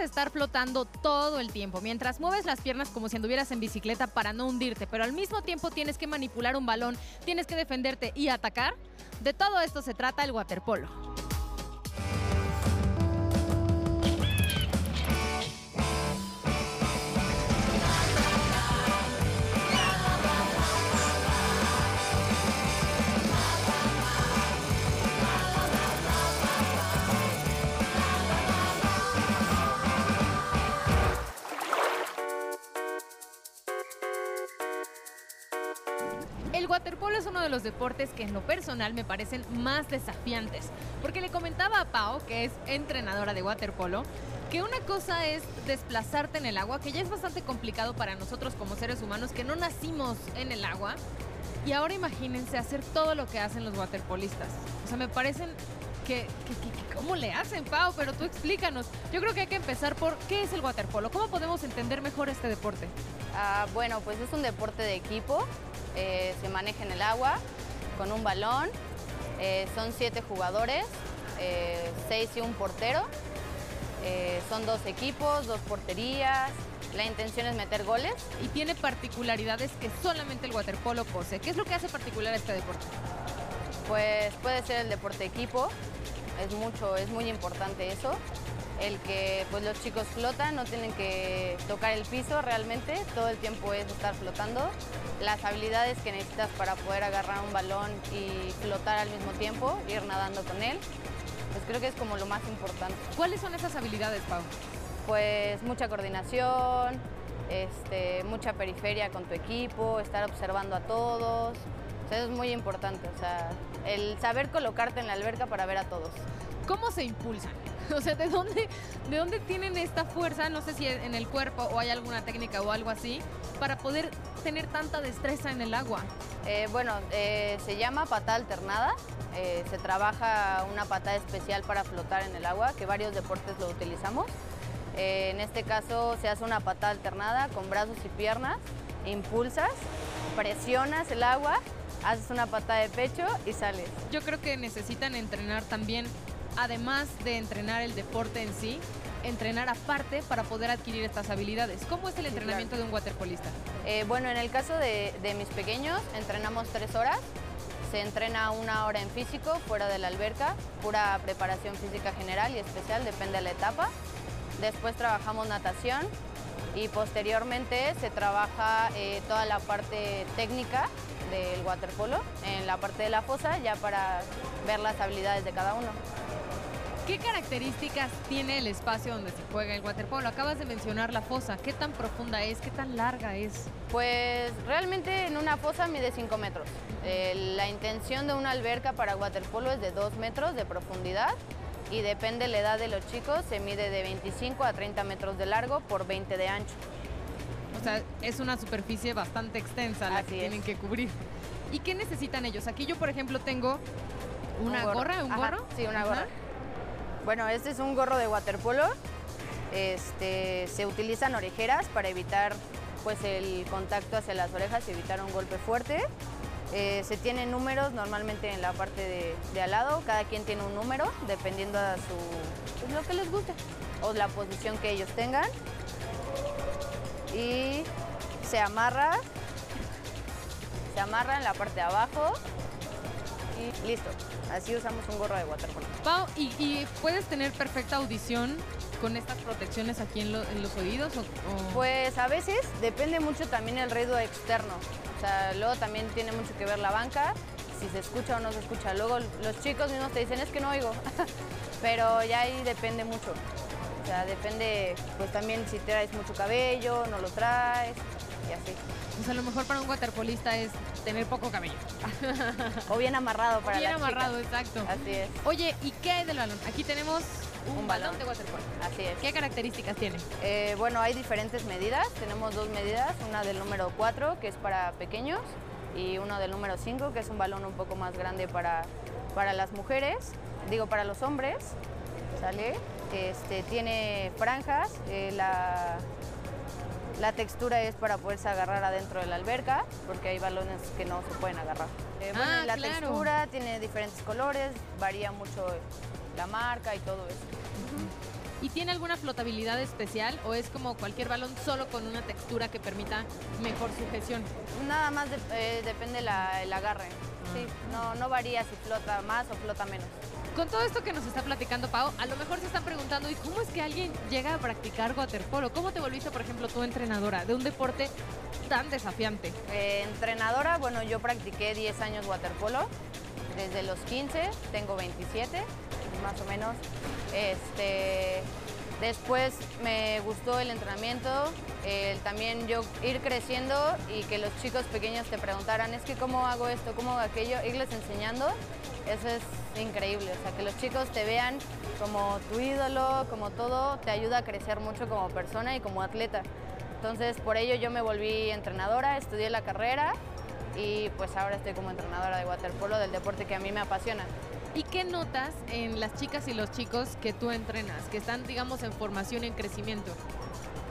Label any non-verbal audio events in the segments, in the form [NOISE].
estar flotando todo el tiempo, mientras mueves las piernas como si anduvieras en bicicleta para no hundirte, pero al mismo tiempo tienes que manipular un balón, tienes que defenderte y atacar. De todo esto se trata el waterpolo. El waterpolo es uno de los deportes que en lo personal me parecen más desafiantes, porque le comentaba a Pau, que es entrenadora de waterpolo, que una cosa es desplazarte en el agua, que ya es bastante complicado para nosotros como seres humanos que no nacimos en el agua, y ahora imagínense hacer todo lo que hacen los waterpolistas. O sea, me parecen que, ¿cómo le hacen, Pau? Pero tú explícanos. Yo creo que hay que empezar por qué es el waterpolo, cómo podemos entender mejor este deporte. Ah, bueno, pues es un deporte de equipo, eh, se maneja en el agua con un balón, eh, son siete jugadores, eh, seis y un portero, son dos equipos, dos porterías, la intención es meter goles. y tiene particularidades que solamente el waterpolo posee. ¿Qué es lo que hace particular a este deporte? Pues puede ser el deporte de equipo, es mucho, es muy importante eso. El que pues los chicos flotan, no tienen que tocar el piso realmente, todo el tiempo es estar flotando. Las habilidades que necesitas para poder agarrar un balón y flotar al mismo tiempo, ir nadando con él, pues creo que es como lo más importante. ¿Cuáles son esas habilidades, Pau? Pues mucha coordinación, este, mucha periferia con tu equipo, estar observando a todos. O sea, eso es muy importante, o sea, el saber colocarte en la alberca para ver a todos. ¿Cómo se impulsan? [LAUGHS] O sea, ¿de dónde, ¿de dónde tienen esta fuerza? No sé si en el cuerpo o hay alguna técnica o algo así, para poder tener tanta destreza en el agua. Eh, bueno, eh, se llama patada alternada. eh, se trabaja una patada especial para flotar en el agua, que varios deportes lo utilizamos. En este caso se hace una patada alternada con brazos y piernas, impulsas, presionas el agua, haces una patada de pecho y sales. Yo creo que necesitan entrenar también, además de entrenar el deporte en sí, entrenar aparte para poder adquirir estas habilidades. ¿Cómo es el entrenamiento de un waterpolista? Eh, bueno, en el caso de, de mis pequeños, entrenamos tres horas. Se entrena una hora en físico, fuera de la alberca, pura preparación física general y especial, depende de la etapa. Después trabajamos natación y posteriormente se trabaja eh, toda la parte técnica del waterpolo en la parte de la fosa, ya para ver las habilidades de cada uno. ¿Qué características tiene el espacio donde se juega el waterpolo? Acabas de mencionar la fosa. ¿Qué tan profunda es? ¿Qué tan larga es? Pues realmente en una fosa mide 5 metros. Eh, la intención de una alberca para waterpolo es de 2 metros de profundidad y depende la edad de los chicos, se mide de 25 a 30 metros de largo por 20 de ancho. O sea, es una superficie bastante extensa la Así que es. tienen que cubrir. ¿Y qué necesitan ellos? Aquí yo, por ejemplo, tengo una Un gorra, un Ajá, gorro. Sí, una Ajá. gorra. Bueno, este es un gorro de waterpolo. Este, se utilizan orejeras para evitar pues, el contacto hacia las orejas y evitar un golpe fuerte. Eh, se tienen números normalmente en la parte de, de al lado, cada quien tiene un número dependiendo a su, pues, lo que les guste o la posición que ellos tengan. Y se amarra, se amarra en la parte de abajo y listo. Así usamos un gorro de waterpolo. Pau, ¿y, y puedes tener perfecta audición con estas protecciones aquí en, lo- en los oídos? O, o- Pues a veces depende mucho también el ruido externo. O sea, luego también tiene mucho que ver la banca, si se escucha o no se escucha. Luego los chicos mismos te dicen, es que no oigo. [LAUGHS] Pero ya ahí depende mucho. O sea, depende pues también si traes mucho cabello, no lo traes y así. pues a lo mejor para un waterpolista es tener poco cabello. [LAUGHS] O bien amarrado para Bien las amarrado, chicas. exacto. Así es, Oye, ¿y qué hay del balón? Aquí tenemos un, Un balón balón. de waterpolo. así es. ¿Qué características tiene? Eh, bueno, hay diferentes medidas. Tenemos dos medidas, una del número 4, que es para pequeños, y uno del número 5, que es un balón un poco más grande para, para las mujeres, digo, para los hombres. ¿Sale? Este, tiene franjas, eh, la, la textura es para poderse agarrar adentro de la alberca, porque hay balones que no se pueden agarrar. Eh, bueno, Ah, la claro. textura tiene diferentes colores, varía mucho la marca y todo eso. ¿Y tiene alguna flotabilidad especial o es como cualquier balón solo con una textura que permita mejor sujeción? Nada más eh, depende la, el agarre. Sí, no, no varía si flota más o flota menos. Con todo esto que nos está platicando Pau, a lo mejor se están preguntando, ¿y cómo es que alguien llega a practicar waterpolo? ¿Cómo te volviste, por ejemplo, tú entrenadora de un deporte tan desafiante? Eh, entrenadora, bueno, yo practiqué 10 años waterpolo, desde los 15, tengo 27, más o menos. Este, después me gustó el entrenamiento, también yo ir creciendo y que los chicos pequeños te preguntaran, es que cómo hago esto, cómo hago aquello, irles enseñando, eso es increíble. O sea, que los chicos te vean como tu ídolo, como todo, te ayuda a crecer mucho como persona y como atleta. Entonces, por ello yo me volví entrenadora, estudié la carrera y pues ahora estoy como entrenadora de waterpolo del deporte que a mí me apasiona. ¿Y qué notas en las chicas y los chicos que tú entrenas, que están, digamos, en formación en crecimiento?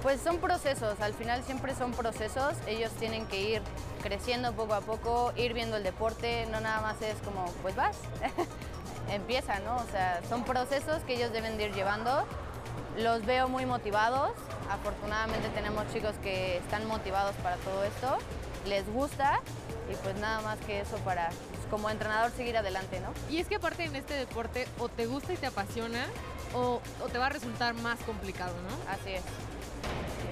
Pues son procesos, al final siempre son procesos, ellos tienen que ir creciendo poco a poco, ir viendo el deporte, no nada más es como, pues vas, [LAUGHS] empieza, ¿no? O sea, son procesos que ellos deben de ir llevando. Los veo muy motivados, afortunadamente tenemos chicos que están motivados para todo esto, les gusta y pues nada más que eso para como entrenador seguir adelante, ¿no? Y es que aparte en este deporte o te gusta y te apasiona o, o te va a resultar más complicado, ¿no? Así es.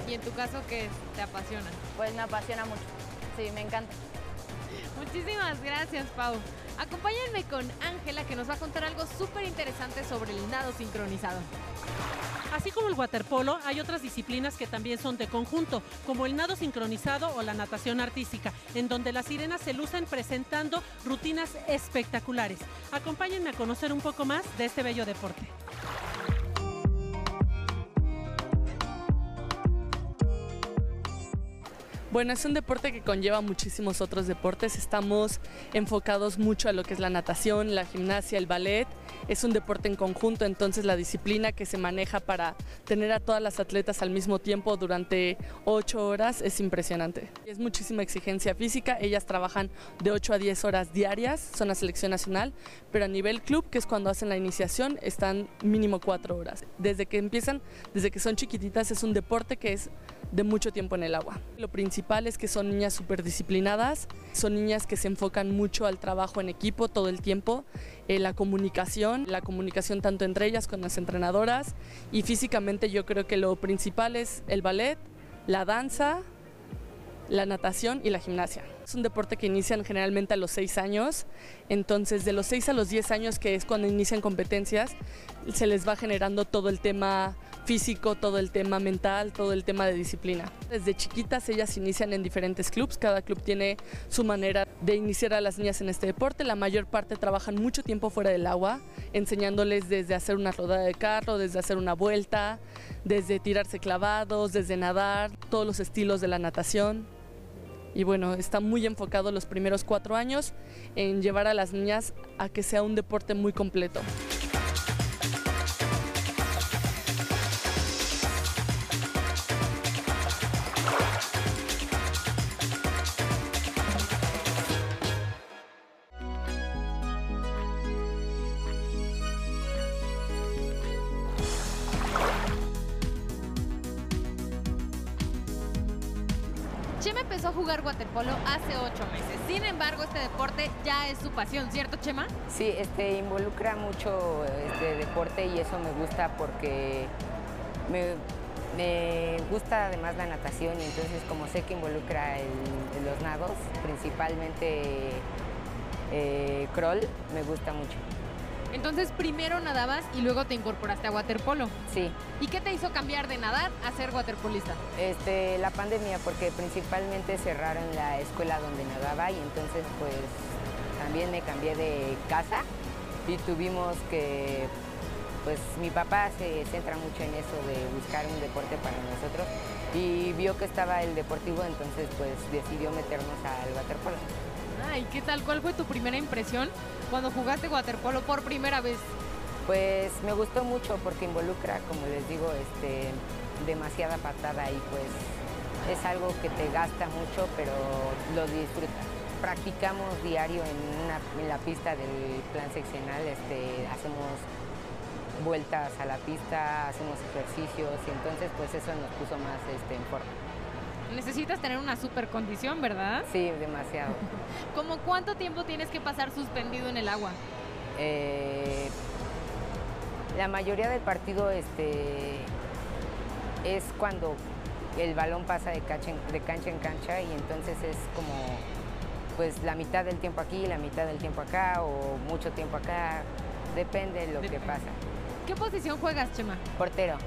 ¿Y en tu caso qué te apasiona? Pues me apasiona mucho, sí, me encanta. Muchísimas gracias, Pau. Acompáñenme con Ángela que nos va a contar algo súper interesante sobre el nado sincronizado. Así como el waterpolo, hay otras disciplinas que también son de conjunto, como el nado sincronizado o la natación artística, en donde las sirenas se lucen presentando rutinas espectaculares. Acompáñenme a conocer un poco más de este bello deporte. Bueno, es un deporte que conlleva muchísimos otros deportes. Estamos enfocados mucho a lo que es la natación, la gimnasia, el ballet. Es un deporte en conjunto, entonces la disciplina que se maneja para tener a todas las atletas al mismo tiempo durante ocho horas es impresionante. Es muchísima exigencia física. Ellas trabajan de 8 a 10 horas diarias, son la selección nacional, pero a nivel club, que es cuando hacen la iniciación, están mínimo cuatro horas. Desde que empiezan, desde que son chiquititas, es un deporte que es de mucho tiempo en el agua. Lo principal es que son niñas súper disciplinadas, son niñas que se enfocan mucho al trabajo en equipo todo el tiempo, eh, la comunicación, la comunicación tanto entre ellas con las entrenadoras y físicamente yo creo que lo principal es el ballet, la danza, la natación y la gimnasia. Es un deporte que inician generalmente a los 6 años, entonces de los 6 a los 10 años, que es cuando inician competencias, se les va generando todo el tema físico, todo el tema mental, todo el tema de disciplina. Desde chiquitas ellas inician en diferentes clubes, cada club tiene su manera de iniciar a las niñas en este deporte, la mayor parte trabajan mucho tiempo fuera del agua, enseñándoles desde hacer una rodada de carro, desde hacer una vuelta, desde tirarse clavados, desde nadar, todos los estilos de la natación y bueno, está muy enfocado los primeros cuatro años en llevar a las niñas a que sea un deporte muy completo. Sin embargo, este deporte ya es su pasión, ¿cierto, Chema? Sí, este, involucra mucho este deporte y eso me gusta porque me, me gusta además la natación y entonces como sé que involucra el- los nados, principalmente eh, crawl, me gusta mucho. Entonces, primero nadabas y luego te incorporaste a waterpolo. Sí, ¿Y qué te hizo cambiar de nadar a ser waterpolista? este, la pandemia porque principalmente cerraron la escuela donde nadaba y entonces pues también me cambié de casa y tuvimos que, pues mi papá se centra mucho en eso de buscar un deporte para nosotros y vio que estaba el deportivo, entonces pues decidió meternos al waterpolo. Ay, ¿qué tal? ¿Cuál fue tu primera impresión cuando jugaste waterpolo por primera vez? Pues me gustó mucho porque involucra, como les digo, este, demasiada patada y pues es algo que te gasta mucho, pero lo disfrutas. Practicamos diario en la pista del plan seccional, este, hacemos vueltas a la pista, hacemos ejercicios y entonces pues eso nos puso más este, en forma. Necesitas tener una super condición, ¿verdad? Sí, demasiado. [LAUGHS] ¿Cómo cuánto tiempo tienes que pasar suspendido en el agua? Eh, la mayoría del partido este, es cuando el balón pasa de cancha, en, de cancha en cancha y entonces es como pues la mitad del tiempo aquí, la mitad del tiempo acá o mucho tiempo acá, depende de lo que pasa. ¿Qué posición juegas, Chema? Portero.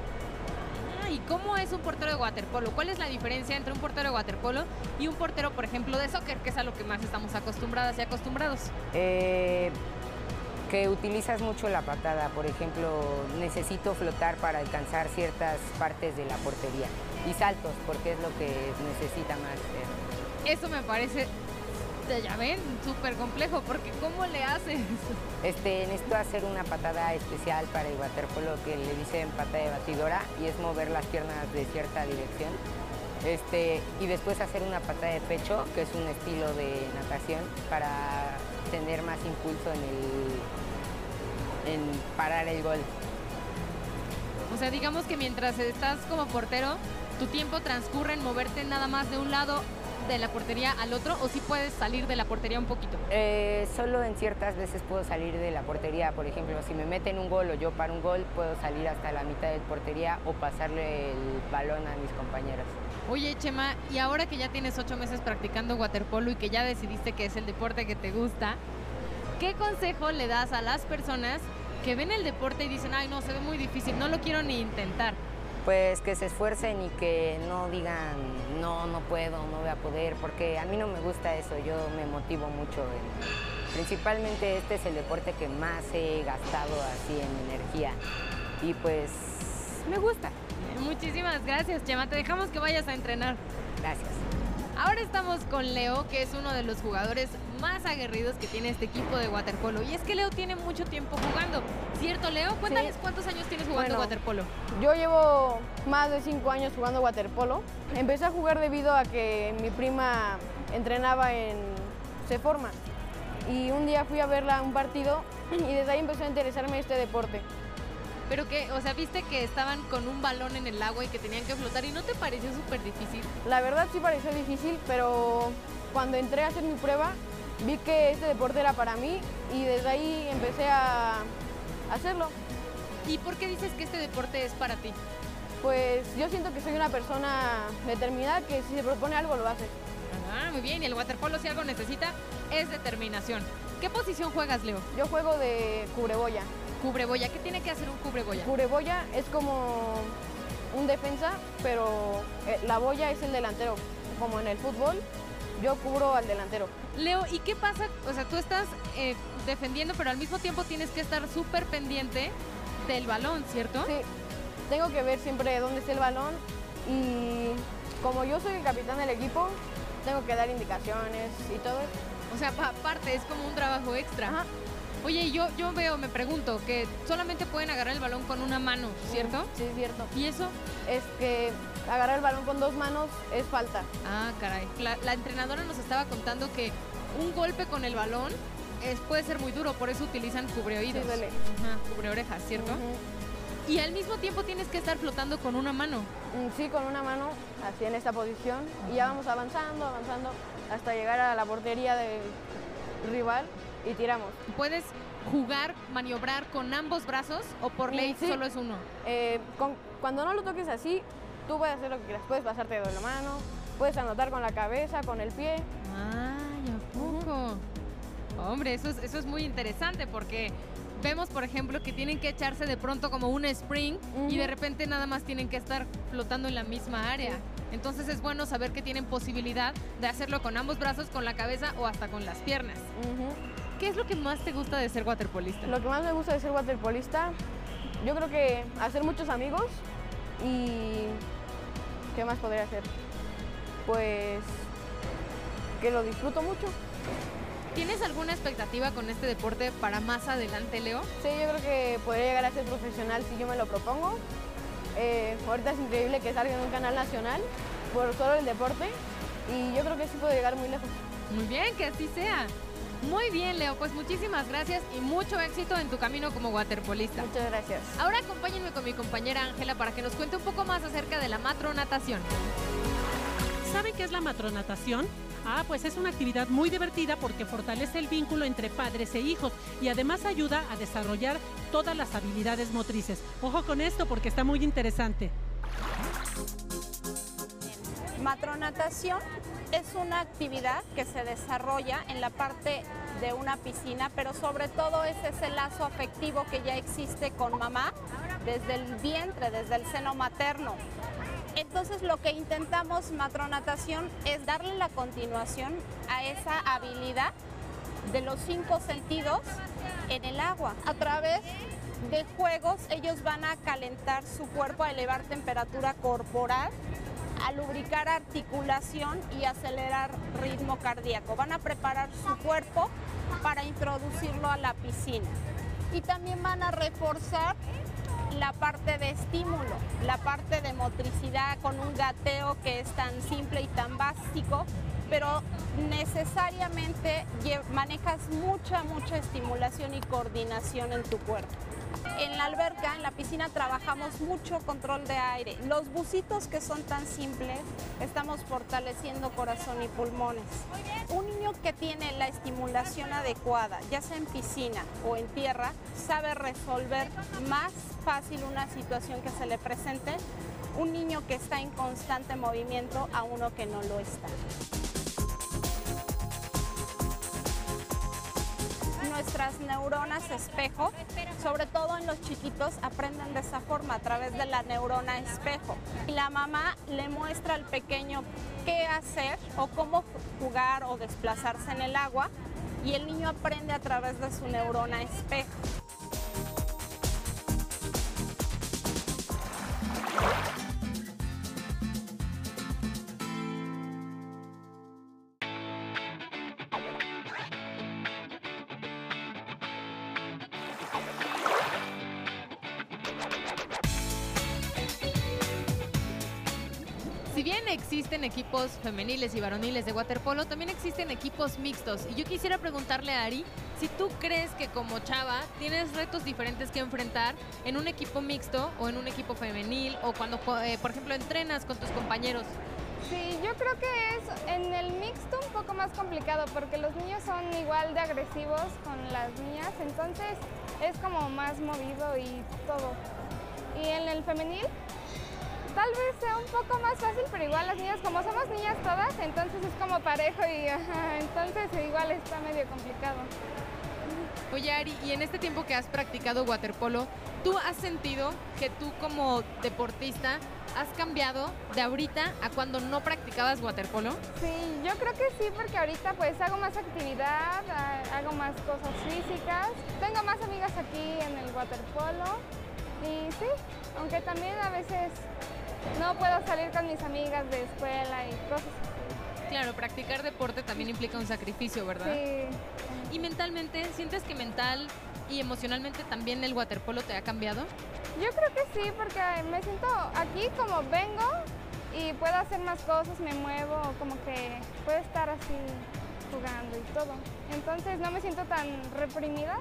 ¿Y cómo es un portero de waterpolo? ¿Cuál es la diferencia entre un portero de waterpolo y un portero, por ejemplo, de soccer, que es a lo que más estamos acostumbradas y acostumbrados? Eh, que utilizas mucho la patada, por ejemplo, necesito flotar para alcanzar ciertas partes de la portería y saltos, porque es lo que necesita más. eh. Eso me parece, ya ven, súper complejo, porque ¿cómo le haces? Este, necesito hacer una patada especial para el waterpolo que le dicen pata de batidora y es mover las piernas de cierta dirección. Este, y después hacer una patada de pecho, que es un estilo de natación para tener más impulso en, el, en parar el gol. O sea, digamos que mientras estás como portero, tu tiempo transcurre en moverte nada más de un lado de la portería al otro, o si puedes salir de la portería un poquito. Eh, solo en ciertas veces puedo salir de la portería, por ejemplo, si me meten un gol o yo para un gol, puedo salir hasta la mitad de la portería o pasarle el balón a mis compañeros. Oye, Chema, y ahora que ya tienes ocho meses practicando waterpolo y que ya decidiste que es el deporte que te gusta, ¿qué consejo le das a las personas que ven el deporte y dicen, ay, no, se ve muy difícil, no lo quiero ni intentar? Pues que se esfuercen y que no digan, no, no puedo, no voy a poder, porque a mí no me gusta eso, yo me motivo mucho. en- principalmente este es el deporte que más he gastado así en energía y pues me gusta. Muchísimas gracias, Chema. Te dejamos que vayas a entrenar. Gracias. Ahora estamos con Leo, que es uno de los jugadores más aguerridos que tiene este equipo de waterpolo. Y es que Leo tiene mucho tiempo jugando. ¿Cierto, Leo? Cuéntales cuántos años tienes jugando Bueno. waterpolo. Yo llevo más de cinco años jugando waterpolo. Empecé a jugar debido a que mi prima entrenaba en Seforma. Y un día fui a verla a un partido y desde ahí empezó a interesarme este deporte. Pero que, o sea, viste que estaban con un balón en el agua y que tenían que flotar y no te pareció súper difícil. La verdad sí pareció difícil, pero cuando entré a hacer mi prueba vi que este deporte era para mí y desde ahí empecé a hacerlo. ¿Y por qué dices que este deporte es para ti? Pues yo siento que soy una persona determinada que si se propone algo lo hace. Ah, muy bien. Y el waterpolo, si algo necesita, es determinación. ¿Qué posición juegas, Leo? Yo juego de cubreboya. Cubreboya. ¿Qué tiene que hacer un cubreboya? Cubreboya es como un defensa, pero eh, la boya es el delantero. Como en el fútbol, yo cubro al delantero. Leo, ¿y qué pasa? O sea, tú estás eh, defendiendo, pero al mismo tiempo tienes que estar súper pendiente del balón, ¿cierto? Sí, tengo que ver siempre dónde está el balón y como yo soy el capitán del equipo, tengo que dar indicaciones y todo. O sea, pa- aparte, es como un trabajo extra. Ajá. Oye, yo, yo veo, me pregunto, que solamente pueden agarrar el balón con una mano, ¿cierto? Sí, es cierto. ¿Y eso? Es que agarrar el balón con dos manos es falta. Ah, caray. La, la entrenadora nos estaba contando que un golpe con el balón es, puede ser muy duro, por eso utilizan cubreoídos. Sí, duele. Ajá, cubreorejas, ¿cierto? Ujú. Y al mismo tiempo tienes que estar flotando con una mano. Mm, Sí, con una mano, así en esta posición. Y ya vamos avanzando, avanzando, hasta llegar a la portería del rival y tiramos. ¿Puedes jugar, maniobrar con ambos brazos o por Mm, ley sí. solo es uno? Eh, con- cuando no lo toques así, tú puedes hacer lo que quieras. Puedes pasarte de la mano, puedes anotar con la cabeza, con el pie. Ay, ¿a poco? Hombre, eso es, eso es muy interesante porque vemos, por ejemplo, que tienen que echarse de pronto como un spring y de repente nada más tienen que estar flotando en la misma área. Entonces es bueno saber que tienen posibilidad de hacerlo con ambos brazos, con la cabeza o hasta con las piernas. ¿Qué es lo que más te gusta de ser waterpolista? Lo que más me gusta de ser waterpolista, yo creo que hacer muchos amigos y... ¿Qué más podría hacer? Pues que lo disfruto mucho. ¿Tienes alguna expectativa con este deporte para más adelante, Leo? Sí, yo creo que podría llegar a ser profesional si yo me lo propongo. Eh, ahorita es increíble que salga en un canal nacional por solo el deporte y yo creo que sí puedo llegar muy lejos. Muy bien, que así sea. Muy bien, Leo, pues muchísimas gracias y mucho éxito en tu camino como waterpolista. Muchas gracias. Ahora acompáñenme con mi compañera Ángela para que nos cuente un poco más acerca de la matronatación. ¿Saben qué es la matronatación? Ah, pues es una actividad muy divertida porque fortalece el vínculo entre padres e hijos y además ayuda a desarrollar todas las habilidades motrices. Ojo con esto porque está muy interesante. Matronatación es una actividad que se desarrolla en la parte de una piscina, pero sobre todo es ese lazo afectivo que ya existe con mamá desde el vientre, desde el seno materno. Entonces lo que intentamos matronatación es darle la continuación a esa habilidad de los cinco sentidos en el agua. A través de juegos ellos van a calentar su cuerpo, a elevar temperatura corporal, a lubricar articulación y acelerar ritmo cardíaco. Van a preparar su cuerpo para introducirlo a la piscina. Y también van a reforzar la parte de estímulo, la parte de motricidad con un gateo que es tan simple y tan básico, pero necesariamente manejas mucha, mucha estimulación y coordinación en tu cuerpo. En la alberca, en la piscina, trabajamos mucho control de aire. Los bucitos que son tan simples, estamos fortaleciendo corazón y pulmones. Un niño que tiene la estimulación adecuada, ya sea en piscina o en tierra, sabe resolver más fácil una situación que se le presente un niño que está en constante movimiento a uno que no lo está. Nuestras neuronas espejo, sobre todo en los chiquitos, aprenden de esa forma, a través de la neurona espejo. Y la mamá le muestra al pequeño qué hacer o cómo jugar o desplazarse en el agua y el niño aprende a través de su neurona espejo. Si bien existen equipos femeniles y varoniles de waterpolo, también existen equipos mixtos. Y yo quisiera preguntarle a Ari si tú crees que como chava tienes retos diferentes que enfrentar en un equipo mixto o en un equipo femenil o cuando, eh, por ejemplo, entrenas con tus compañeros. Sí, yo creo que es en el mixto un poco más complicado porque los niños son igual de agresivos con las niñas, entonces es como más movido y todo. Y en el femenil tal vez sea un poco más fácil, pero igual las niñas, como somos niñas todas, entonces es como parejo y entonces igual está medio complicado. Oye Ari, y en este tiempo que has practicado waterpolo, ¿tú has sentido que tú como deportista has cambiado de ahorita a cuando no practicabas waterpolo? Sí, yo creo que sí, porque ahorita pues hago más actividad, hago más cosas físicas, tengo más amigas aquí en el waterpolo y sí, aunque también a veces no puedo salir con mis amigas de escuela y cosas así. Claro, practicar deporte también implica un sacrificio, ¿verdad? Sí. ¿Y mentalmente, sientes que mental y emocionalmente también el waterpolo te ha cambiado? Yo creo que sí, porque me siento aquí como vengo y puedo hacer más cosas, me muevo, como que puedo estar así jugando y todo. Entonces no me siento tan reprimida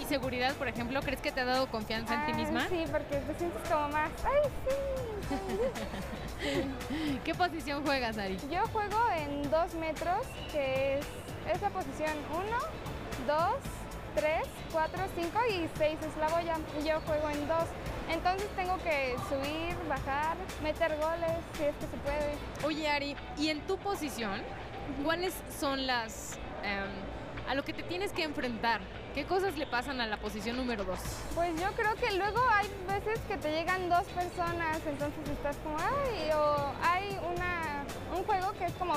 y seguridad, por ejemplo, crees que te ha dado confianza en ti ah, misma? Sí, porque te sientes como más, ¡ay, sí! [LAUGHS] ¿Qué posición juegas, Ari? Yo juego en dos metros, que es esa posición 1, 2, 3, 4, 5 y 6 es la boya. Y yo juego en dos. Entonces tengo que subir, bajar, meter goles, si es que se puede. Oye, Ari, ¿y en tu posición, cuáles son las... Em, a lo que te tienes que enfrentar. ¿Qué cosas le pasan a la posición número dos? Pues yo creo que luego hay veces que te llegan dos personas, entonces estás como, ay, o hay una, un juego que es como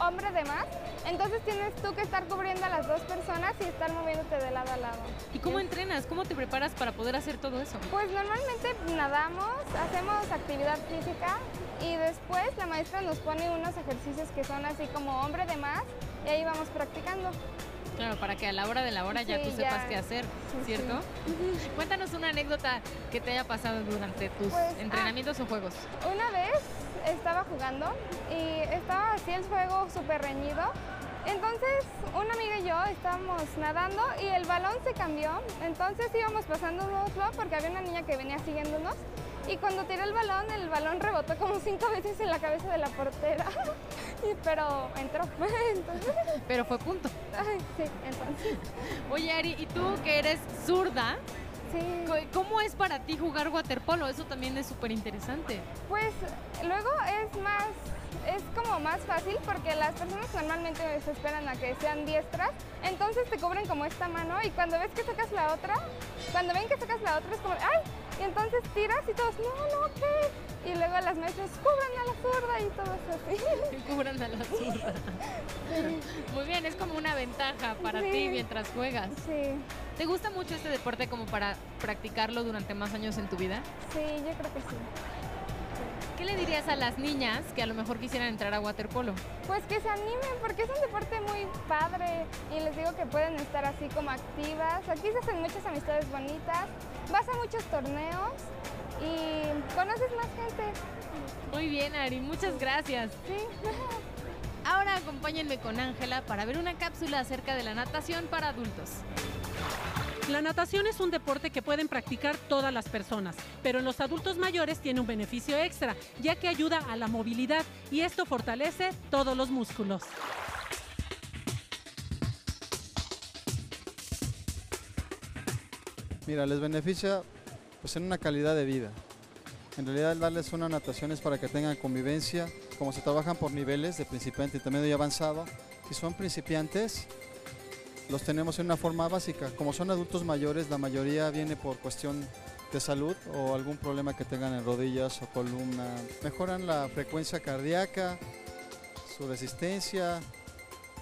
hombre de más, entonces tienes tú que estar cubriendo a las dos personas y estar moviéndote de lado a lado. ¿Y cómo entrenas? ¿Cómo te preparas para poder hacer todo eso? Pues normalmente nadamos, hacemos actividad física y después la maestra nos pone unos ejercicios que son así como hombre de más y ahí vamos practicando. Claro, para que a la hora de la hora ya tú sepas qué hacer, ¿cierto? Cuéntanos una anécdota que te haya pasado durante tus pues, ah, entrenamientos o juegos. Una vez estaba jugando y estaba así el juego súper reñido Entonces, una amiga y yo estábamos nadando y el balón se cambió. Entonces íbamos pasándonoslo porque había una niña que venía siguiéndonos. Y cuando tiré el balón, el balón rebotó como cinco veces en la cabeza de la portera. [LAUGHS] Pero entró. [LAUGHS] Entonces, Pero fue punto. ay, sí, entonces. Oye, Ari, ¿y tú que eres zurda? Sí. ¿Cómo es para ti jugar waterpolo? Eso también es súper interesante. Pues luego es más, es como más fácil porque las personas normalmente se esperan a que sean diestras, entonces te cubren como esta mano y cuando ves que sacas la otra, cuando ven que sacas la otra es como, ¡ay! Y entonces tiras y todos, no, no, ¿qué? Y luego las maestras cubren a la zurda y todo eso así. Cubran a la [LAUGHS] zurda. Muy bien, es como una ventaja para Sí. ti mientras juegas. Sí, ¿Te gusta mucho este deporte como para practicarlo durante más años en tu vida? sí, yo creo que sí. ¿Qué le dirías a las niñas que a lo mejor quisieran entrar a waterpolo? Pues que se animen porque es un deporte muy padre y les digo que pueden estar así como activas. Aquí se hacen muchas amistades bonitas, vas a muchos torneos y conoces más gente. Muy bien, Ari, muchas gracias. Sí. Ahora acompáñenme con Ángela para ver una cápsula acerca de la natación para adultos. La natación es un deporte que pueden practicar todas las personas, pero en los adultos mayores tiene un beneficio extra, ya que ayuda a la movilidad y esto fortalece todos los músculos. Mira, les beneficia pues en una calidad de vida. En realidad el darles una natación es para que tengan convivencia, como se trabajan por niveles de principiante, intermedio y avanzado. Si son principiantes, los tenemos en una forma básica. Como son adultos mayores, la mayoría viene por cuestión de salud o algún problema que tengan en rodillas o columna. Mejoran la frecuencia cardíaca, su resistencia,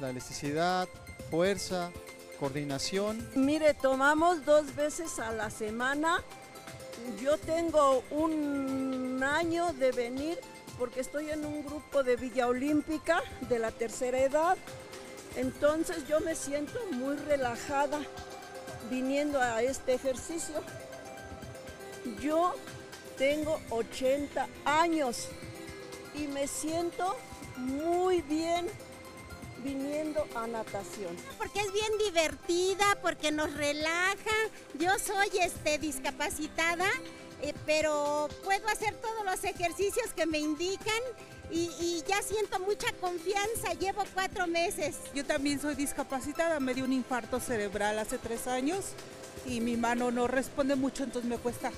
la elasticidad, fuerza, coordinación. Mire, tomamos dos veces a la semana. Yo tengo un año de venir porque estoy en un grupo de Villa Olímpica de la tercera edad. Entonces yo me siento muy relajada viniendo a este ejercicio. Yo tengo 80 años y me siento muy bien viniendo a natación. porque es bien divertida, porque nos relaja. Yo soy este discapacitada, eh, pero puedo hacer todos los ejercicios que me indican y, y ya siento mucha confianza. Llevo cuatro meses. Yo también soy discapacitada, me dio un infarto cerebral hace tres años y mi mano no responde mucho, entonces me cuesta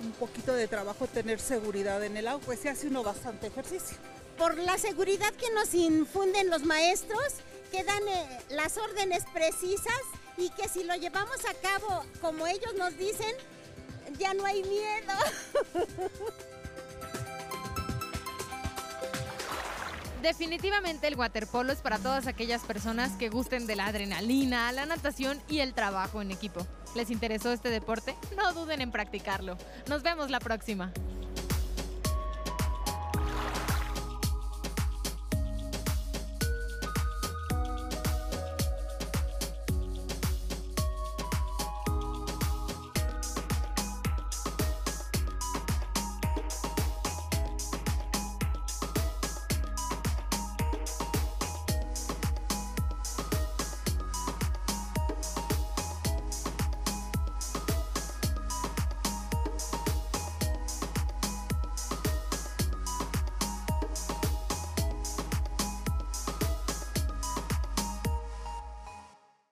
un poquito de trabajo tener seguridad en el agua, pues se hace uno bastante ejercicio. Por la seguridad que nos infunden los maestros, que dan eh, las órdenes precisas y que si lo llevamos a cabo como ellos nos dicen, ya no hay miedo. [LAUGHS] Definitivamente el waterpolo es para todas aquellas personas que gusten de la adrenalina, la natación y el trabajo en equipo. ¿Les interesó este deporte? No duden en practicarlo. Nos vemos la próxima.